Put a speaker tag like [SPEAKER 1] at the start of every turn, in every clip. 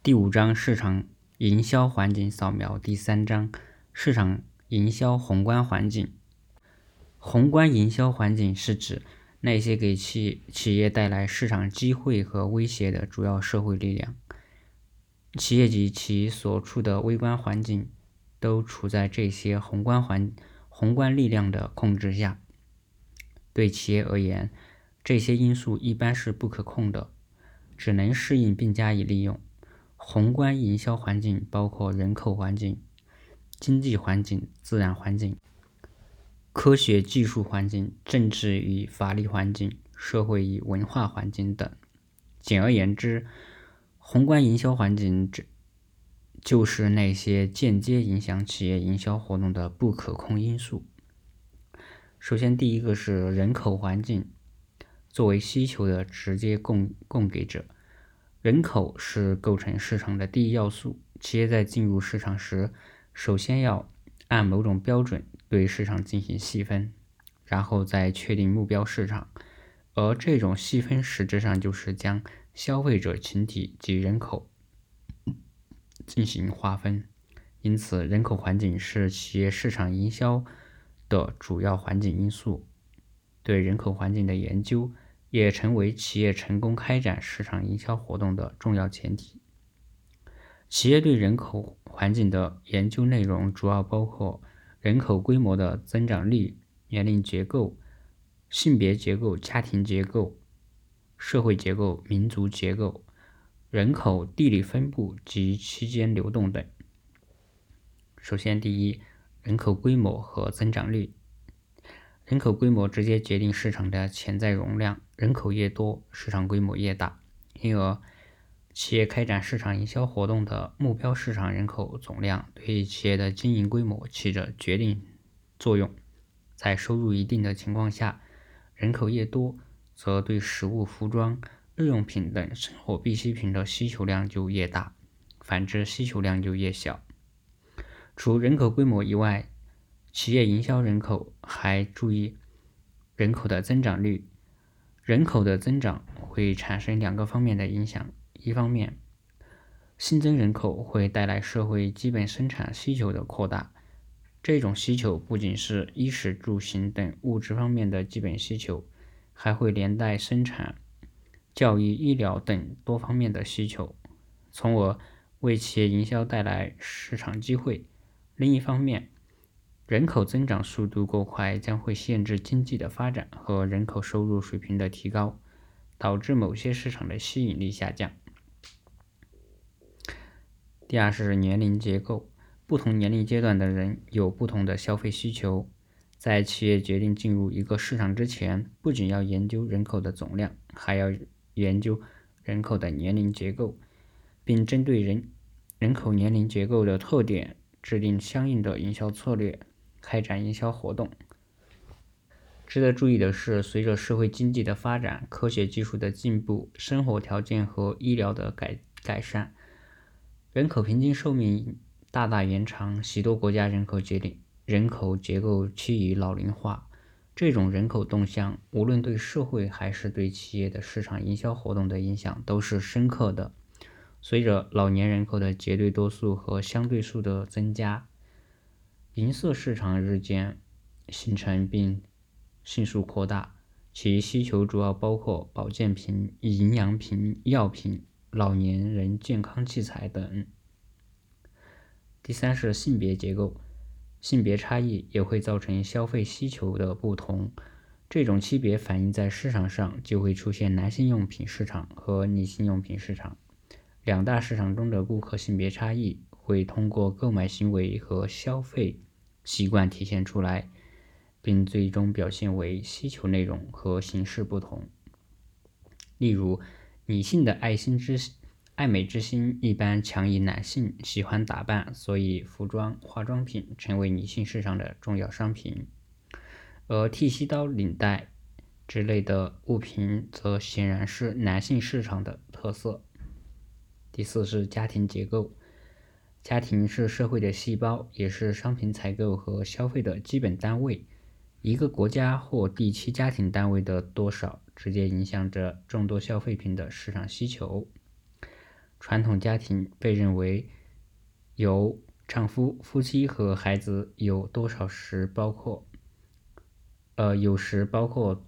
[SPEAKER 1] 第五章市场营销环境扫描。第三章市场营销宏观环境。宏观营销环境是指那些给企企业带来市场机会和威胁的主要社会力量。企业及其所处的微观环境都处在这些宏观环宏观力量的控制下。对企业而言，这些因素一般是不可控的，只能适应并加以利用。宏观营销环境包括人口环境、经济环境、自然环境、科学技术环境、政治与法律环境、社会与文化环境等。简而言之，宏观营销环境指就是那些间接影响企业营销活动的不可控因素。首先，第一个是人口环境，作为需求的直接供供给者。人口是构成市场的第一要素。企业在进入市场时，首先要按某种标准对市场进行细分，然后再确定目标市场。而这种细分实质上就是将消费者群体及人口进行划分。因此，人口环境是企业市场营销的主要环境因素。对人口环境的研究。也成为企业成功开展市场营销活动的重要前提。企业对人口环境的研究内容主要包括人口规模的增长率、年龄结构、性别结构、家庭结构、社会结构、民族结构、人口地理分布及期间流动等。首先，第一，人口规模和增长率。人口规模直接决定市场的潜在容量，人口越多，市场规模越大。因而，企业开展市场营销活动的目标市场人口总量对企业的经营规模起着决定作用。在收入一定的情况下，人口越多，则对食物、服装、日用品等生活必需品的需求量就越大，反之，需求量就越小。除人口规模以外，企业营销人口还注意人口的增长率，人口的增长会产生两个方面的影响：一方面，新增人口会带来社会基本生产需求的扩大，这种需求不仅是衣食住行等物质方面的基本需求，还会连带生产、教育、医疗等多方面的需求，从而为企业营销带来市场机会。另一方面，人口增长速度过快，将会限制经济的发展和人口收入水平的提高，导致某些市场的吸引力下降。第二是年龄结构，不同年龄阶段的人有不同的消费需求。在企业决定进入一个市场之前，不仅要研究人口的总量，还要研究人口的年龄结构，并针对人人口年龄结构的特点制定相应的营销策略。开展营销活动。值得注意的是，随着社会经济的发展、科学技术的进步、生活条件和医疗的改改善，人口平均寿命大大延长。许多国家人口结构人口结构趋于老龄化，这种人口动向无论对社会还是对企业的市场营销活动的影响都是深刻的。随着老年人口的绝对多数和相对数的增加。银色市场日渐形成并迅速扩大，其需求主要包括保健品、营养品、药品、老年人健康器材等。第三是性别结构，性别差异也会造成消费需求的不同，这种区别反映在市场上就会出现男性用品市场和女性用品市场两大市场中的顾客性别差异，会通过购买行为和消费。习惯体现出来，并最终表现为需求内容和形式不同。例如，女性的爱心之爱美之心一般强于男性喜欢打扮，所以服装、化妆品成为女性市场的重要商品，而剃须刀、领带之类的物品则显然是男性市场的特色。第四是家庭结构。家庭是社会的细胞，也是商品采购和消费的基本单位。一个国家或地区家庭单位的多少，直接影响着众多消费品的市场需求。传统家庭被认为由丈夫、夫妻和孩子有多少时包括，呃，有时包括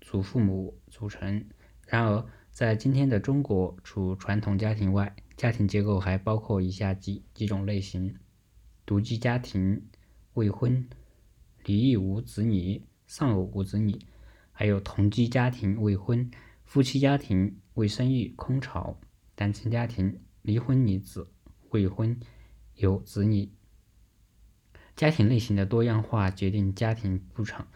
[SPEAKER 1] 祖父母组成。然而，在今天的中国，除传统家庭外，家庭结构还包括以下几几种类型：独居家庭、未婚、离异无子女、丧偶无子女，还有同居家庭、未婚、夫妻家庭、未生育、空巢、单亲家庭、离婚女子、未婚、有子女。家庭类型的多样化决定家庭布场、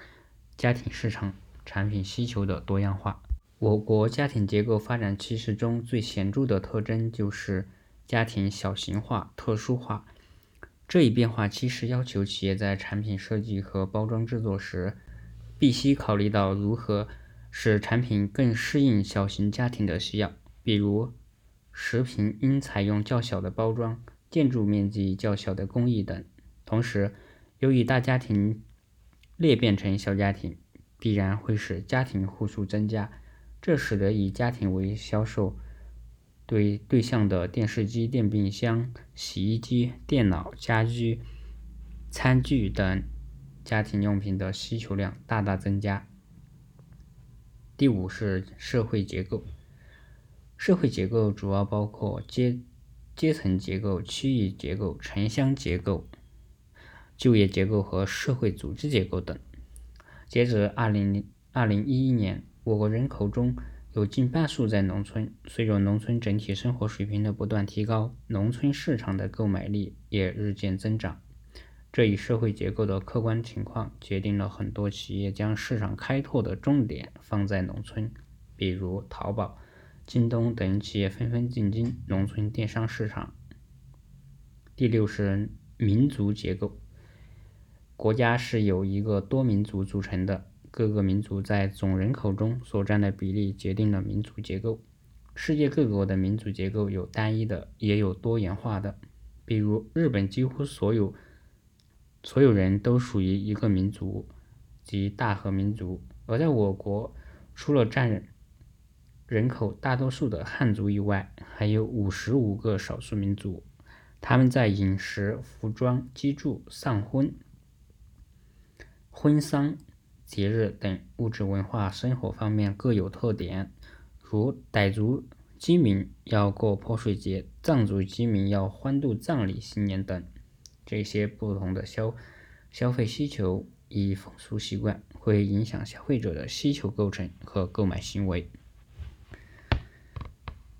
[SPEAKER 1] 家庭市场产品需求的多样化。我国家庭结构发展趋势中最显著的特征就是家庭小型化、特殊化。这一变化其实要求企业在产品设计和包装制作时，必须考虑到如何使产品更适应小型家庭的需要。比如，食品应采用较小的包装、建筑面积较小的工艺等。同时，由于大家庭裂变成小家庭，必然会使家庭户数增加。这使得以家庭为销售对对象的电视机、电冰箱、洗衣机、电脑、家居、餐具等家庭用品的需求量大大增加。第五是社会结构，社会结构主要包括阶阶层结构、区域结构、城乡结构、就业结构和社会组织结构等。截至二零二零一一年。我国人口中有近半数在农村，随着农村整体生活水平的不断提高，农村市场的购买力也日渐增长。这一社会结构的客观情况，决定了很多企业将市场开拓的重点放在农村，比如淘宝、京东等企业纷纷进军农村电商市场。第六是民族结构，国家是由一个多民族组成的。各个民族在总人口中所占的比例决定了民族结构。世界各国的民族结构有单一的，也有多元化的。比如，日本几乎所有所有人都属于一个民族，即大和民族；而在我国，除了占人口大多数的汉族以外，还有五十五个少数民族。他们在饮食、服装、居住、丧婚、婚丧。节日等物质文化生活方面各有特点，如傣族居民要过泼水节，藏族居民要欢度藏历新年等。这些不同的消消费需求与风俗习惯会影响消费者的需求构成和购买行为。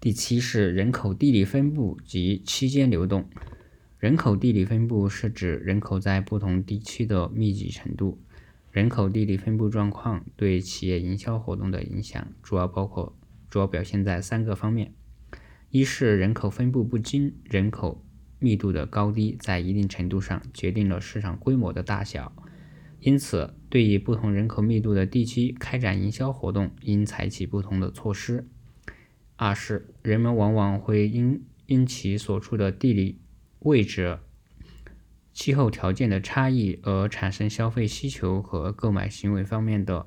[SPEAKER 1] 第七是人口地理分布及区间流动。人口地理分布是指人口在不同地区的密集程度。人口地理分布状况对企业营销活动的影响，主要包括，主要表现在三个方面：一是人口分布不均，人口密度的高低在一定程度上决定了市场规模的大小，因此对于不同人口密度的地区开展营销活动，应采取不同的措施；二是人们往往会因因其所处的地理位置。气候条件的差异而产生消费需求和购买行为方面的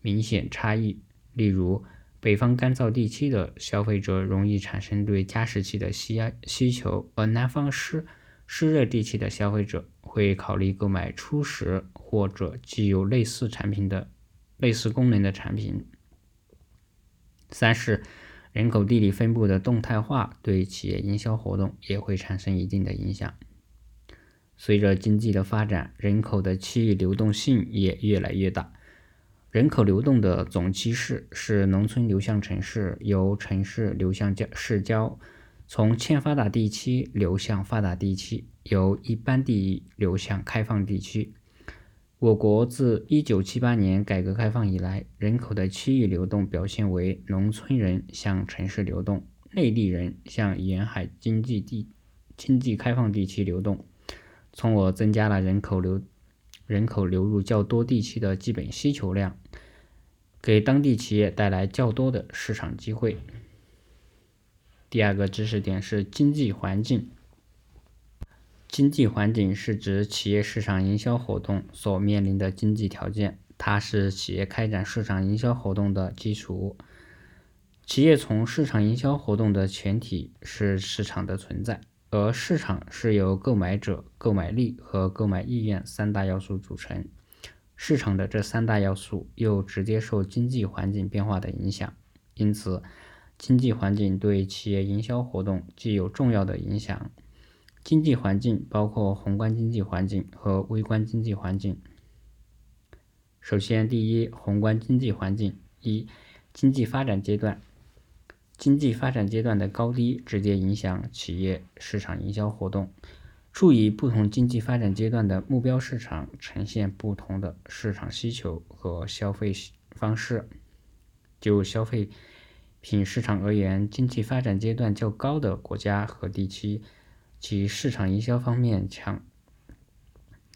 [SPEAKER 1] 明显差异。例如，北方干燥地区的消费者容易产生对加湿器的需需求，而南方湿湿热地区的消费者会考虑购买初始或者具有类似产品的类似功能的产品。三是人口地理分布的动态化对企业营销活动也会产生一定的影响。随着经济的发展，人口的区域流动性也越来越大。人口流动的总趋势是农村流向城市，由城市流向市郊，从欠发达地区流向发达地区，由一般地域流向开放地区。我国自1978年改革开放以来，人口的区域流动表现为农村人向城市流动，内地人向沿海经济地经济开放地区流动。从而增加了人口流人口流入较多地区的基本需求量，给当地企业带来较多的市场机会。第二个知识点是经济环境。经济环境是指企业市场营销活动所面临的经济条件，它是企业开展市场营销活动的基础。企业从市场营销活动的前提是市场的存在，而市场是由购买者、购买力和购买意愿三大要素组成。市场的这三大要素又直接受经济环境变化的影响，因此，经济环境对企业营销活动具有重要的影响。经济环境包括宏观经济环境和微观经济环境。首先，第一，宏观经济环境：一、经济发展阶段。经济发展阶段的高低直接影响企业市场营销活动。处于，不同经济发展阶段的目标市场呈现不同的市场需求和消费方式。就消费品市场而言，经济发展阶段较高的国家和地区，其市场营销方面强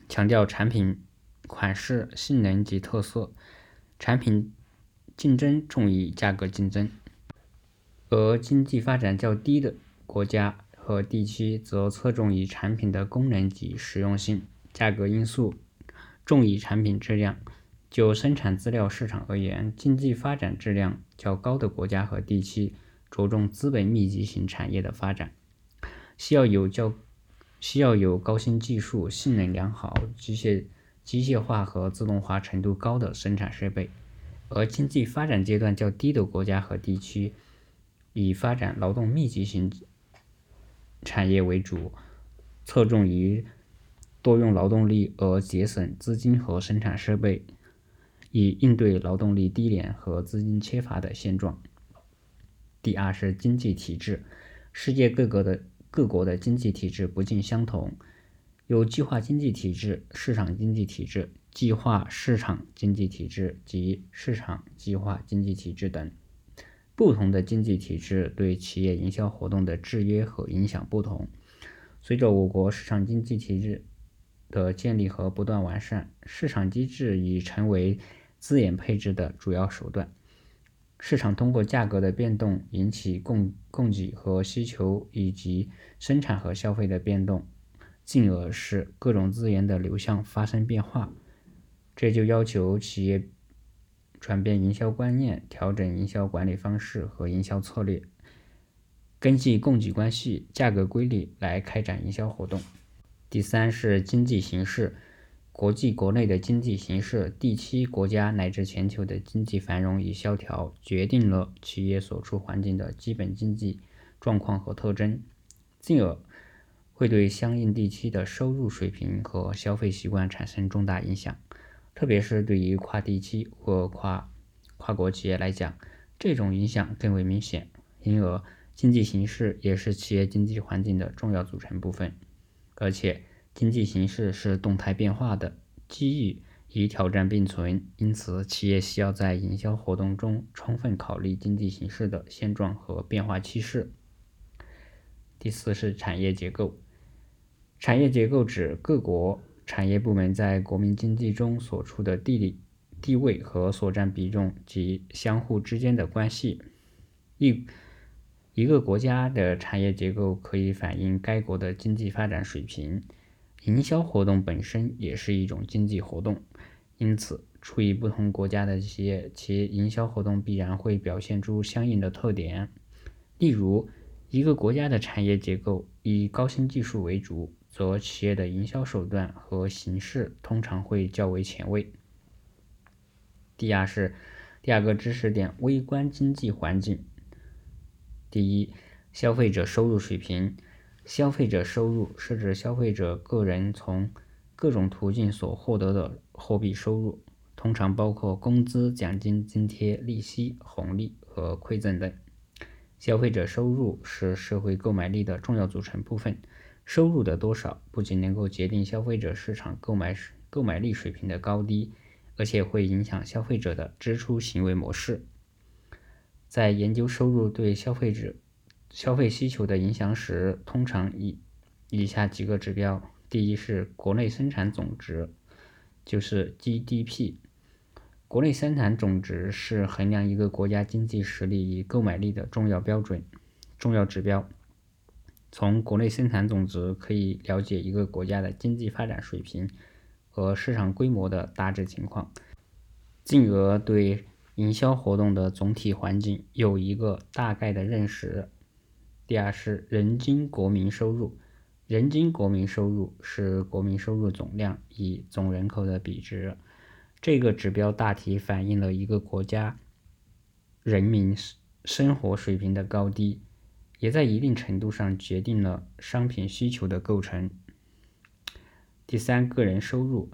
[SPEAKER 1] 强调产品款式、性能及特色，产品竞争重于价格竞争。而经济发展较低的国家和地区则侧重于产品的功能及实用性，价格因素重于产品质量。就生产资料市场而言，经济发展质量较高的国家和地区着重资本密集型产业的发展，需要有较需要有高新技术、性能良好、机械机械化和自动化程度高的生产设备；而经济发展阶段较低的国家和地区。以发展劳动密集型产业为主，侧重于多用劳动力而节省资金和生产设备，以应对劳动力低廉和资金缺乏的现状。第二是经济体制，世界各国的各国的经济体制不尽相同，有计划经济体制、市场经济体制、计划市场经济体制及市场计划经济体制等。不同的经济体制对企业营销活动的制约和影响不同。随着我国市场经济体制的建立和不断完善，市场机制已成为资源配置的主要手段。市场通过价格的变动引起供供给和需求以及生产和消费的变动，进而使各种资源的流向发生变化。这就要求企业。转变营销观念，调整营销管理方式和营销策略，根据供给关系、价格规律来开展营销活动。第三是经济形势，国际国内的经济形势、地区国家乃至全球的经济繁荣与萧条，决定了企业所处环境的基本经济状况和特征，进而会对相应地区的收入水平和消费习惯产生重大影响。特别是对于跨地区或跨跨国企业来讲，这种影响更为明显。因而，经济形势也是企业经济环境的重要组成部分。而且，经济形势是动态变化的，机遇与挑战并存。因此，企业需要在营销活动中充分考虑经济形势的现状和变化趋势。第四是产业结构，产业结构指各国。产业部门在国民经济中所处的地理地位和所占比重及相互之间的关系。一一个国家的产业结构可以反映该国的经济发展水平。营销活动本身也是一种经济活动，因此，处于不同国家的企业，其营销活动必然会表现出相应的特点。例如，一个国家的产业结构以高新技术为主。则企业的营销手段和形式通常会较为前卫。第二是第二个知识点：微观经济环境。第一，消费者收入水平。消费者收入是指消费者个人从各种途径所获得的货币收入，通常包括工资、奖金、津贴、利息、红利和馈赠等。消费者收入是社会购买力的重要组成部分。收入的多少不仅能够决定消费者市场购买购买力水平的高低，而且会影响消费者的支出行为模式。在研究收入对消费者消费需求的影响时，通常以以下几个指标：第一是国内生产总值，就是 GDP。国内生产总值是衡量一个国家经济实力与购买力的重要标准、重要指标。从国内生产总值可以了解一个国家的经济发展水平和市场规模的大致情况，进而对营销活动的总体环境有一个大概的认识。第二是人均国民收入，人均国民收入是国民收入总量与总人口的比值。这个指标大体反映了一个国家人民生活水平的高低，也在一定程度上决定了商品需求的构成。第三，个人收入，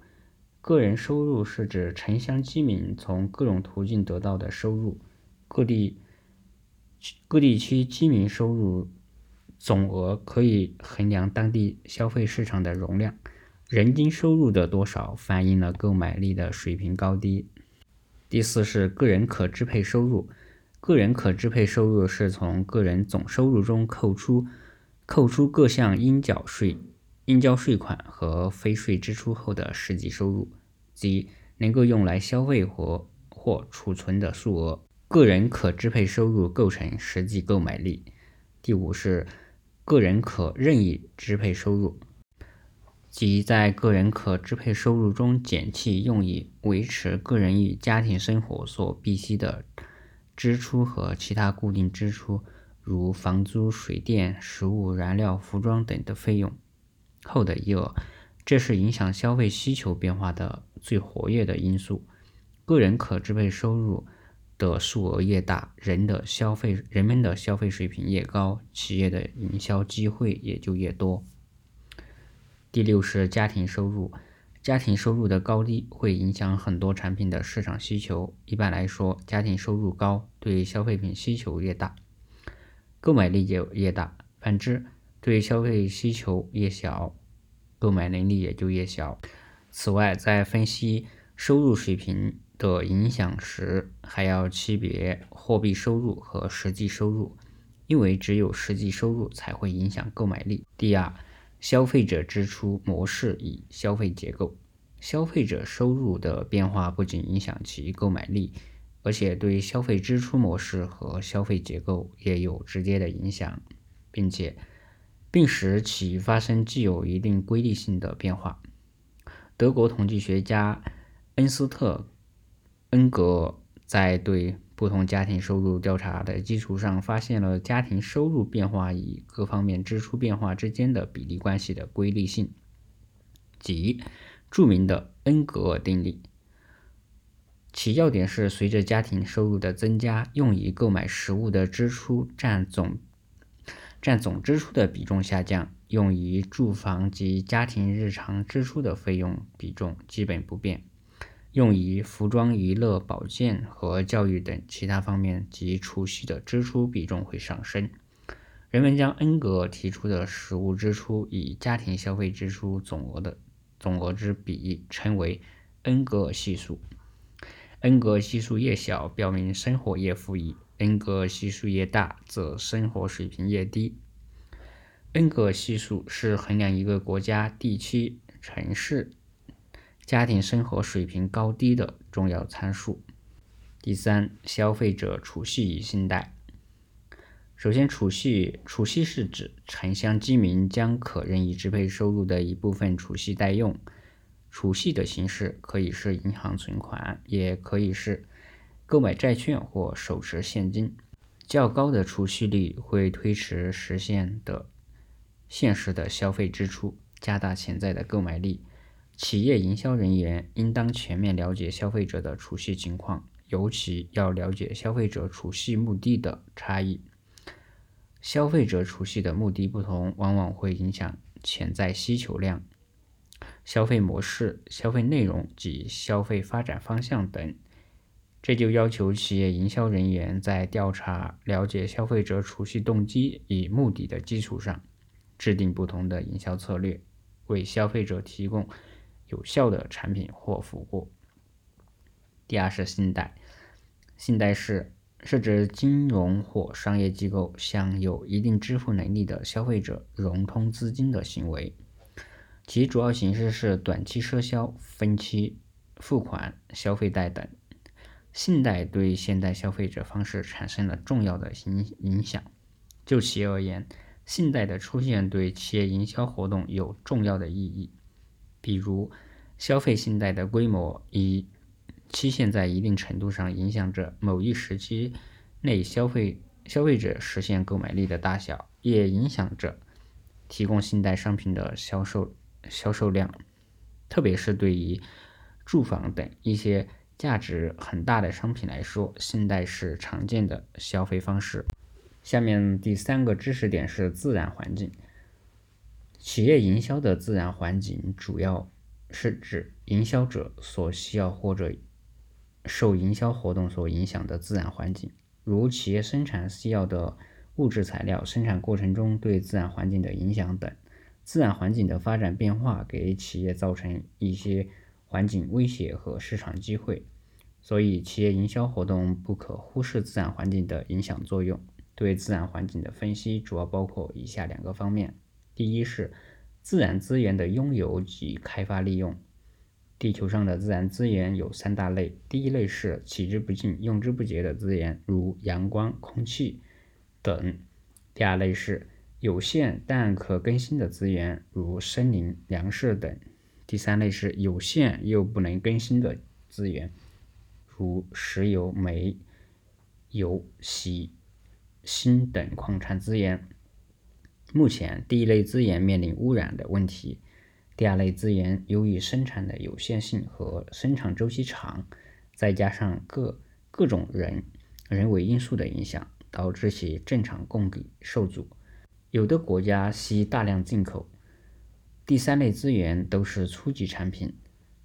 [SPEAKER 1] 个人收入是指城乡居民从各种途径得到的收入，各地。各地区居民收入总额可以衡量当地消费市场的容量，人均收入的多少反映了购买力的水平高低。第四是个人可支配收入，个人可支配收入是从个人总收入中扣除扣除各项应缴税、应交税款和非税支出后的实际收入，即能够用来消费或或储存的数额。个人可支配收入构成实际购买力。第五是个人可任意支配收入，即在个人可支配收入中减去用以维持个人与家庭生活所必需的支出和其他固定支出，如房租、水电、食物、燃料、服装等的费用后的余额。这是影响消费需求变化的最活跃的因素。个人可支配收入。的数额越大，人的消费人们的消费水平越高，企业的营销机会也就越多。第六是家庭收入，家庭收入的高低会影响很多产品的市场需求。一般来说，家庭收入高，对消费品需求越大，购买力就越大；反之，对消费需求越小，购买能力也就越小。此外，在分析收入水平。的影响时，还要区别货币收入和实际收入，因为只有实际收入才会影响购买力。第二，消费者支出模式与消费结构，消费者收入的变化不仅影响其购买力，而且对消费支出模式和消费结构也有直接的影响，并且并使其发生具有一定规律性的变化。德国统计学家恩斯特。恩格在对不同家庭收入调查的基础上，发现了家庭收入变化与各方面支出变化之间的比例关系的规律性，即著名的恩格尔定理。其要点是，随着家庭收入的增加，用于购买食物的支出占总占总支出的比重下降，用于住房及家庭日常支出的费用比重基本不变。用于服装、娱乐、保健和教育等其他方面及储蓄的支出比重会上升。人们将恩格提出的食物支出与家庭消费支出总额的总额之比称为恩格尔系数。恩格尔系数越小，表明生活越富裕；恩格尔系数越大，则生活水平越低。恩格尔系数是衡量一个国家、地区、城市。家庭生活水平高低的重要参数。第三，消费者储蓄与信贷。首先，储蓄储蓄是指城乡居民将可任意支配收入的一部分储蓄待用。储蓄的形式可以是银行存款，也可以是购买债券或手持现金。较高的储蓄率会推迟实现的现实的消费支出，加大潜在的购买力。企业营销人员应当全面了解消费者的储蓄情况，尤其要了解消费者储蓄目的的差异。消费者储蓄的目的不同，往往会影响潜在需求量、消费模式、消费内容及消费发展方向等。这就要求企业营销人员在调查、了解消费者储蓄动机与目的的基础上，制定不同的营销策略，为消费者提供。有效的产品或服务。第二是信贷，信贷是是指金融或商业机构向有一定支付能力的消费者融通资金的行为，其主要形式是短期赊销、分期付款、消费贷等。信贷对现代消费者方式产生了重要的影影响。就企业而言，信贷的出现对企业营销活动有重要的意义。比如，消费信贷的规模与期限在一定程度上影响着某一时期内消费消费者实现购买力的大小，也影响着提供信贷商品的销售销售量。特别是对于住房等一些价值很大的商品来说，信贷是常见的消费方式。下面第三个知识点是自然环境。企业营销的自然环境主要是指营销者所需要或者受营销活动所影响的自然环境，如企业生产需要的物质材料、生产过程中对自然环境的影响等。自然环境的发展变化给企业造成一些环境威胁和市场机会，所以企业营销活动不可忽视自然环境的影响作用。对自然环境的分析主要包括以下两个方面。第一是自然资源的拥有及开发利用。地球上的自然资源有三大类：第一类是取之不尽、用之不竭的资源，如阳光、空气等；第二类是有限但可更新的资源，如森林、粮食等；第三类是有限又不能更新的资源，如石油、煤、油、锡、锌等矿产资源。目前，第一类资源面临污染的问题；第二类资源由于生产的有限性和生产周期长，再加上各各种人人为因素的影响，导致其正常供给受阻。有的国家需大量进口。第三类资源都是初级产品，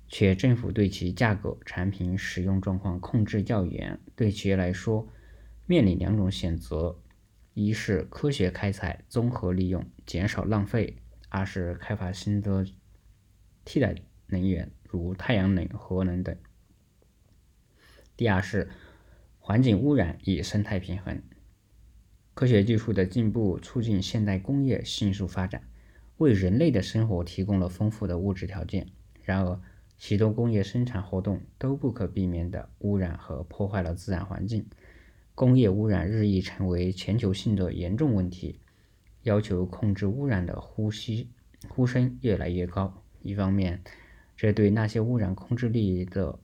[SPEAKER 1] 且政府对其价格、产品使用状况控制较严。对企业来说，面临两种选择。一是科学开采、综合利用，减少浪费；二是开发新的替代能源，如太阳能、核能等。第二是环境污染与生态平衡。科学技术的进步促进现代工业迅速发展，为人类的生活提供了丰富的物质条件。然而，许多工业生产活动都不可避免地污染和破坏了自然环境。工业污染日益成为全球性的严重问题，要求控制污染的呼吸呼声越来越高。一方面，这对那些污染控制力的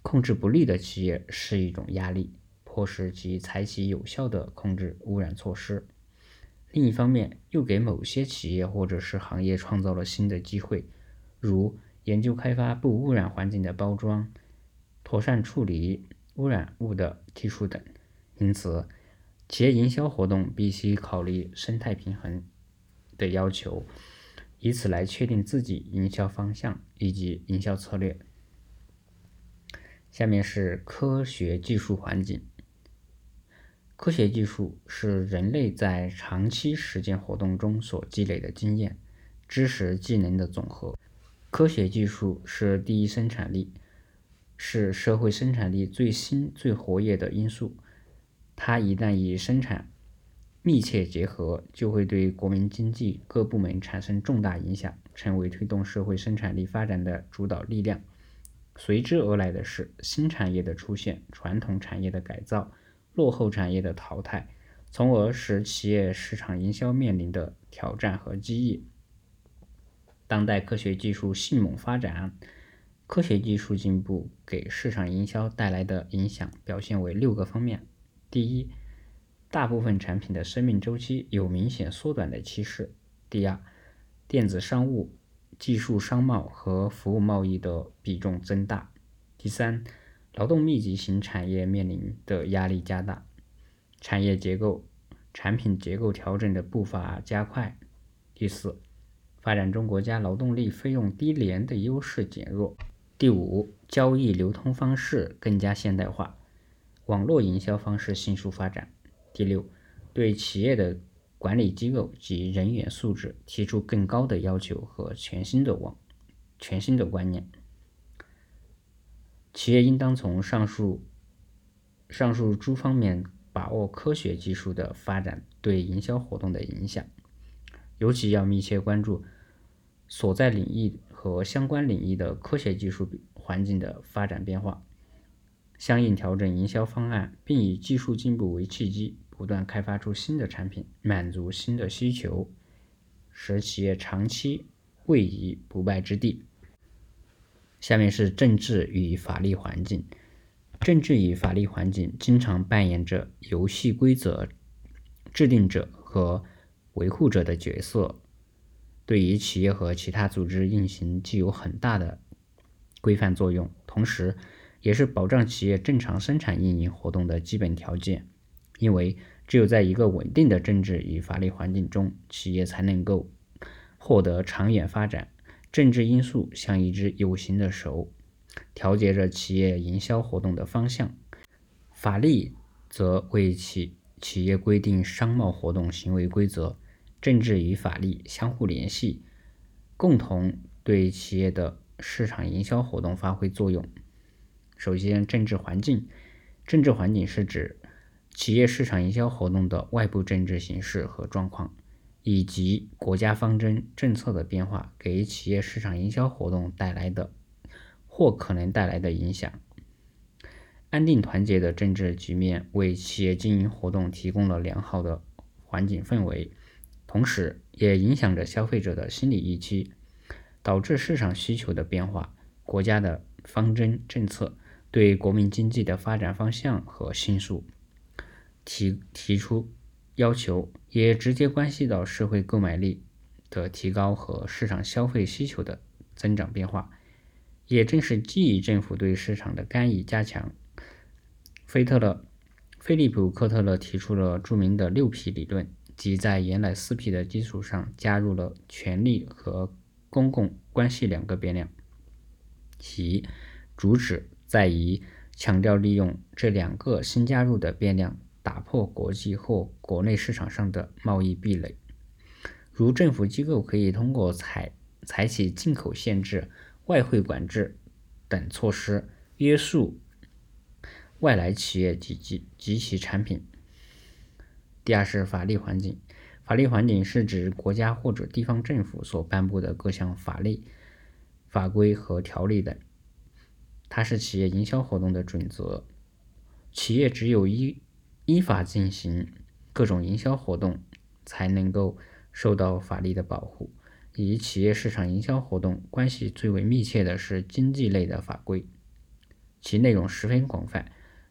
[SPEAKER 1] 控制不力的企业是一种压力，迫使其采取有效的控制污染措施；另一方面，又给某些企业或者是行业创造了新的机会，如研究开发不污染环境的包装、妥善处理。污染物的技术等，因此，企业营销活动必须考虑生态平衡的要求，以此来确定自己营销方向以及营销策略。下面是科学技术环境。科学技术是人类在长期实践活动中所积累的经验、知识、技能的总和。科学技术是第一生产力。是社会生产力最新、最活跃的因素。它一旦与生产密切结合，就会对国民经济各部门产生重大影响，成为推动社会生产力发展的主导力量。随之而来的是新产业的出现、传统产业的改造、落后产业的淘汰，从而使企业市场营销面临的挑战和机遇。当代科学技术迅猛发展。科学技术进步给市场营销带来的影响表现为六个方面：第一，大部分产品的生命周期有明显缩短的趋势；第二，电子商务、技术商贸和服务贸易的比重增大；第三，劳动密集型产业面临的压力加大，产业结构、产品结构调整的步伐加快；第四，发展中国家劳动力费用低廉的优势减弱。第五，交易流通方式更加现代化，网络营销方式迅速发展。第六，对企业的管理机构及人员素质提出更高的要求和全新的网、全新的观念。企业应当从上述上述诸方面把握科学技术的发展对营销活动的影响，尤其要密切关注所在领域。和相关领域的科学技术环境的发展变化，相应调整营销方案，并以技术进步为契机，不断开发出新的产品，满足新的需求，使企业长期位于不败之地。下面是政治与法律环境。政治与法律环境经常扮演着游戏规则制定者和维护者的角色，对于企业和其他组织运行具有很大的规范作用，同时也是保障企业正常生产运营活动的基本条件。因为只有在一个稳定的政治与法律环境中，企业才能够获得长远发展。政治因素像一只有形的手，调节着企业营销活动的方向；法律则为企企业规定商贸活动行为规则。政治与法律相互联系，共同对企业的市场营销活动发挥作用。首先，政治环境，政治环境是指。企业市场营销活动的外部政治形势和状况，以及国家方针政策的变化给企业市场营销活动带来的或可能带来的影响。安定团结的政治局面为企业经营活动提供了良好的环境氛围，同时也影响着消费者的心理预期，导致市场需求的变化。国家的方针政策对国民经济的发展方向和迅速。提提出要求，也直接关系到社会购买力的提高和市场消费需求的增长变化。也正是基于政府对市场的干预加强，菲特勒、菲利普·科特勒提出了著名的六 P 理论，即在原来四 P 的基础上加入了权力和公共关系两个变量，其主旨在于强调利用这两个新加入的变量。打破国际或国内市场上的贸易壁垒，如政府机构可以通过采采取进口限制、外汇管制等措施约束外来企业及及及其产品。第二是法律环境，法律环境是指国家或者地方政府所颁布的各项法律、法规和条例等，它是企业营销活动的准则。企业只有依依法进行各种营销活动，才能够受到法律的保护。与企业市场营销活动关系最为密切的是经济类的法规，其内容十分广泛，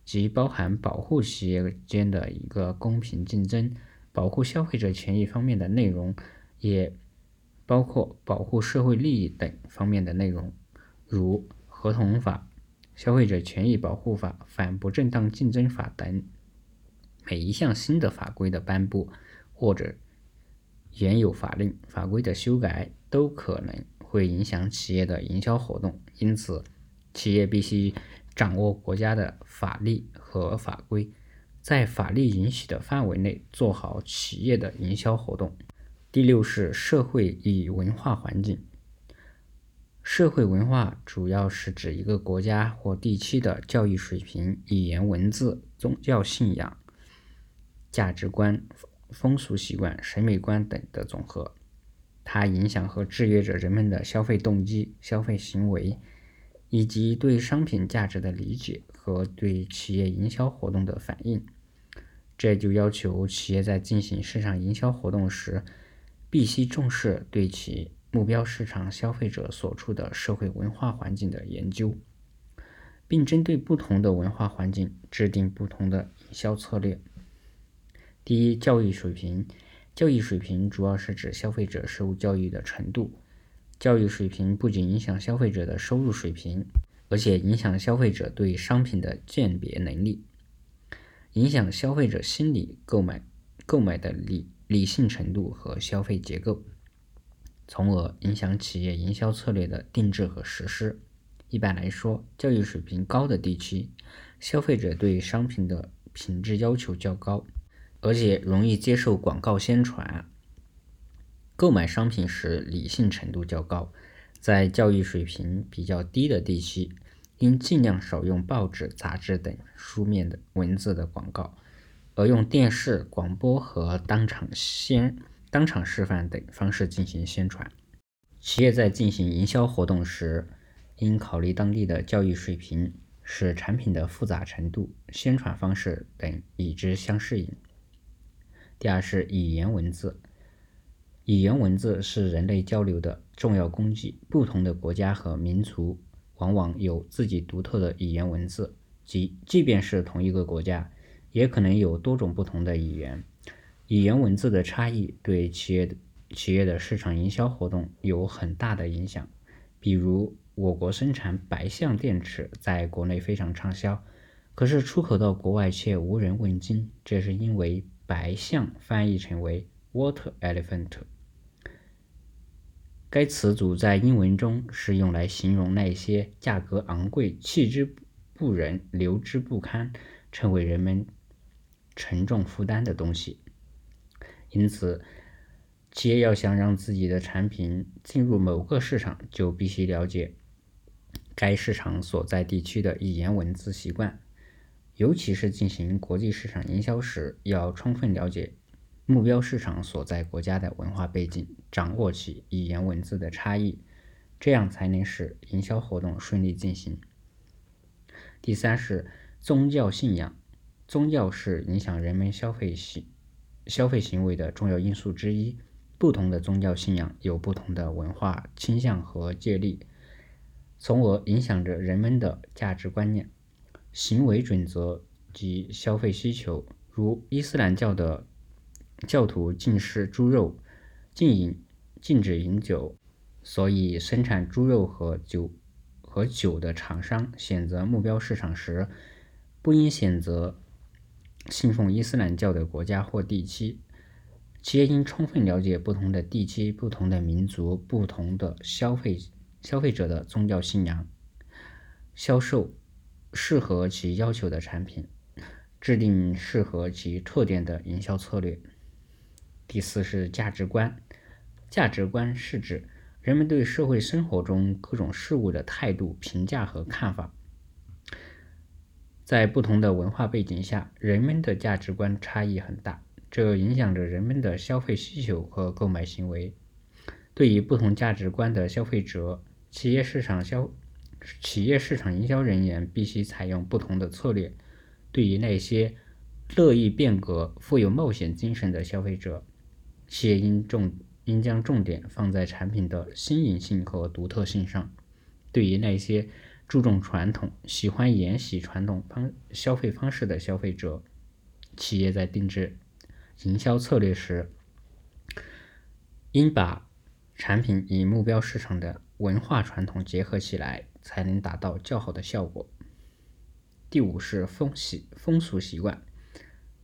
[SPEAKER 1] 即包含保护企业间的一个公平竞争、保护消费者权益方面的内容，也包括保护社会利益等方面的内容，如合同法、消费者权益保护法、反不正当竞争法等。每一项新的法规的颁布，或者原有法令法规的修改，都可能会影响企业的营销活动。因此，企业必须掌握国家的法律和法规，在法律允许的范围内做好企业的营销活动。第六是社会与文化环境。社会文化主要是指一个国家或地区的教育水平、语言文字、宗教信仰。价值观、风俗习惯、审美观等的总和，它影响和制约着人们的消费动机、消费行为，以及对商品价值的理解和对企业营销活动的反应。这就要求企业在进行市场营销活动时，必须重视对其目标市场消费者所处的社会文化环境的研究，并针对不同的文化环境制定不同的营销策略。第一，教育水平。教育水平主要是指消费者受教育的程度。教育水平不仅影响消费者的收入水平，而且影响消费者对商品的鉴别能力，影响消费者心理、购买购买的理理性程度和消费结构，从而影响企业营销策略的定制和实施。一般来说，教育水平高的地区，消费者对商品的品质要求较高。而且容易接受广告宣传，购买商品时理性程度较高。在教育水平比较低的地区，应尽量少用报纸、杂志等书面的文字的广告，而用电视、广播和当场宣、当场示范等方式进行宣传。企业在进行营销活动时，应考虑当地的教育水平，使产品的复杂程度、宣传方式等与之相适应。第二是语言文字，语言文字是人类交流的重要工具。不同的国家和民族往往有自己独特的语言文字，即即便是同一个国家，也可能有多种不同的语言。语言文字的差异对企业企业的市场营销活动有很大的影响。比如，我国生产白象电池在国内非常畅销，可是出口到国外却无人问津，这是因为白象翻译成为 water elephant。该词组在英文中是用来形容那些价格昂贵、弃之不人、留之不堪、成为人们沉重负担的东西。因此，企业要想让自己的产品进入某个市场，就必须了解该市场所在地区的语言文字习惯，尤其是进行国际市场营销时，要充分了解目标市场所在国家的文化背景，掌握其语言文字的差异，这样才能使营销活动顺利进行。第三是宗教信仰，宗教是影响人们消费行。消费行为的重要因素之一，不同的宗教信仰有不同的文化倾向和借力，从而影响着人们的价值观念、行为准则及消费需求。如伊斯兰教的教徒禁食猪肉、禁饮、禁止饮酒，所以生产猪肉和酒和酒的厂商选择目标市场时，不应选择。信奉伊斯兰教的国家或地区，企业应充分了解不同的地区、不同的民族、不同的消费消费者的宗教信仰，销售适合其要求的产品，制定适合其特点的营销策略。第四是价值观，价值观是指人们对社会生活中各种事物的态度、评价和看法。在不同的文化背景下，人们的价值观差异很大，这影响着人们的消费需求和购买行为。对于不同价值观的消费者，企业市场销企业市场营销人员必须采用不同的策略。对于那些乐意变革、富有冒险精神的消费者，企业应重应将重点放在产品的新颖性和独特性上。对于那些注重传统、喜欢沿袭传统方消费方式的消费者，企业在定制营销策略时，应把产品与目标市场的文化传统结合起来，才能达到较好的效果。第五是风习风俗习惯，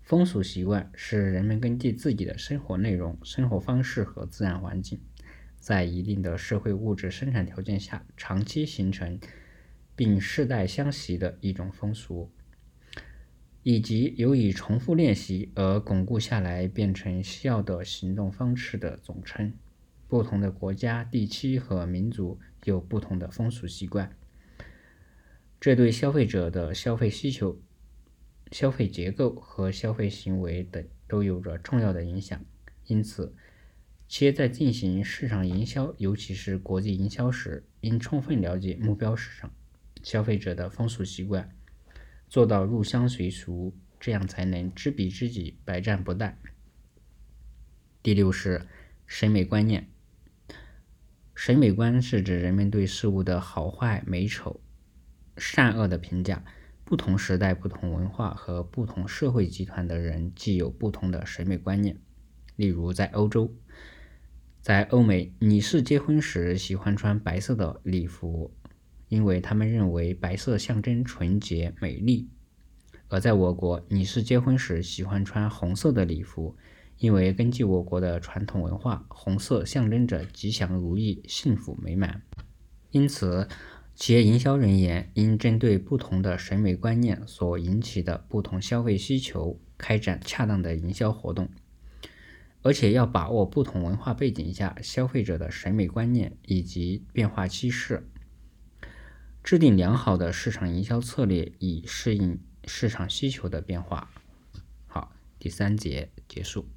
[SPEAKER 1] 风俗习惯是人们根据自己的生活内容、生活方式和自然环境，在一定的社会物质生产条件下长期形成。并世代相袭的一种风俗，以及由于重复练习而巩固下来变成需要的行动方式的总称。不同的国家、地区和民族有不同的风俗习惯，这对消费者的消费需求、消费结构和消费行为等都有着重要的影响。因此，企业在进行市场营销，尤其是国际营销时，应充分了解目标市场。消费者的风俗习惯，做到入乡随俗，这样才能知彼知己，百战不殆。第六是审美观念。审美观是指人们对事物的好坏、美丑、善恶的评价。不同时代、不同文化和不同社会集团的人，既有不同的审美观念。例如，在欧洲，在欧美，女士结婚时喜欢穿白色的礼服。因为他们认为白色象征纯洁美丽，而在我国，女士结婚时喜欢穿红色的礼服，因为根据我国的传统文化，红色象征着吉祥如意、幸福美满。因此，企业营销人员应针对不同的审美观念所引起的不同消费需求，开展恰当的营销活动，而且要把握不同文化背景下消费者的审美观念以及变化趋势。制定良好的市场营销策略，以适应市场需求的变化。好，第三节结束。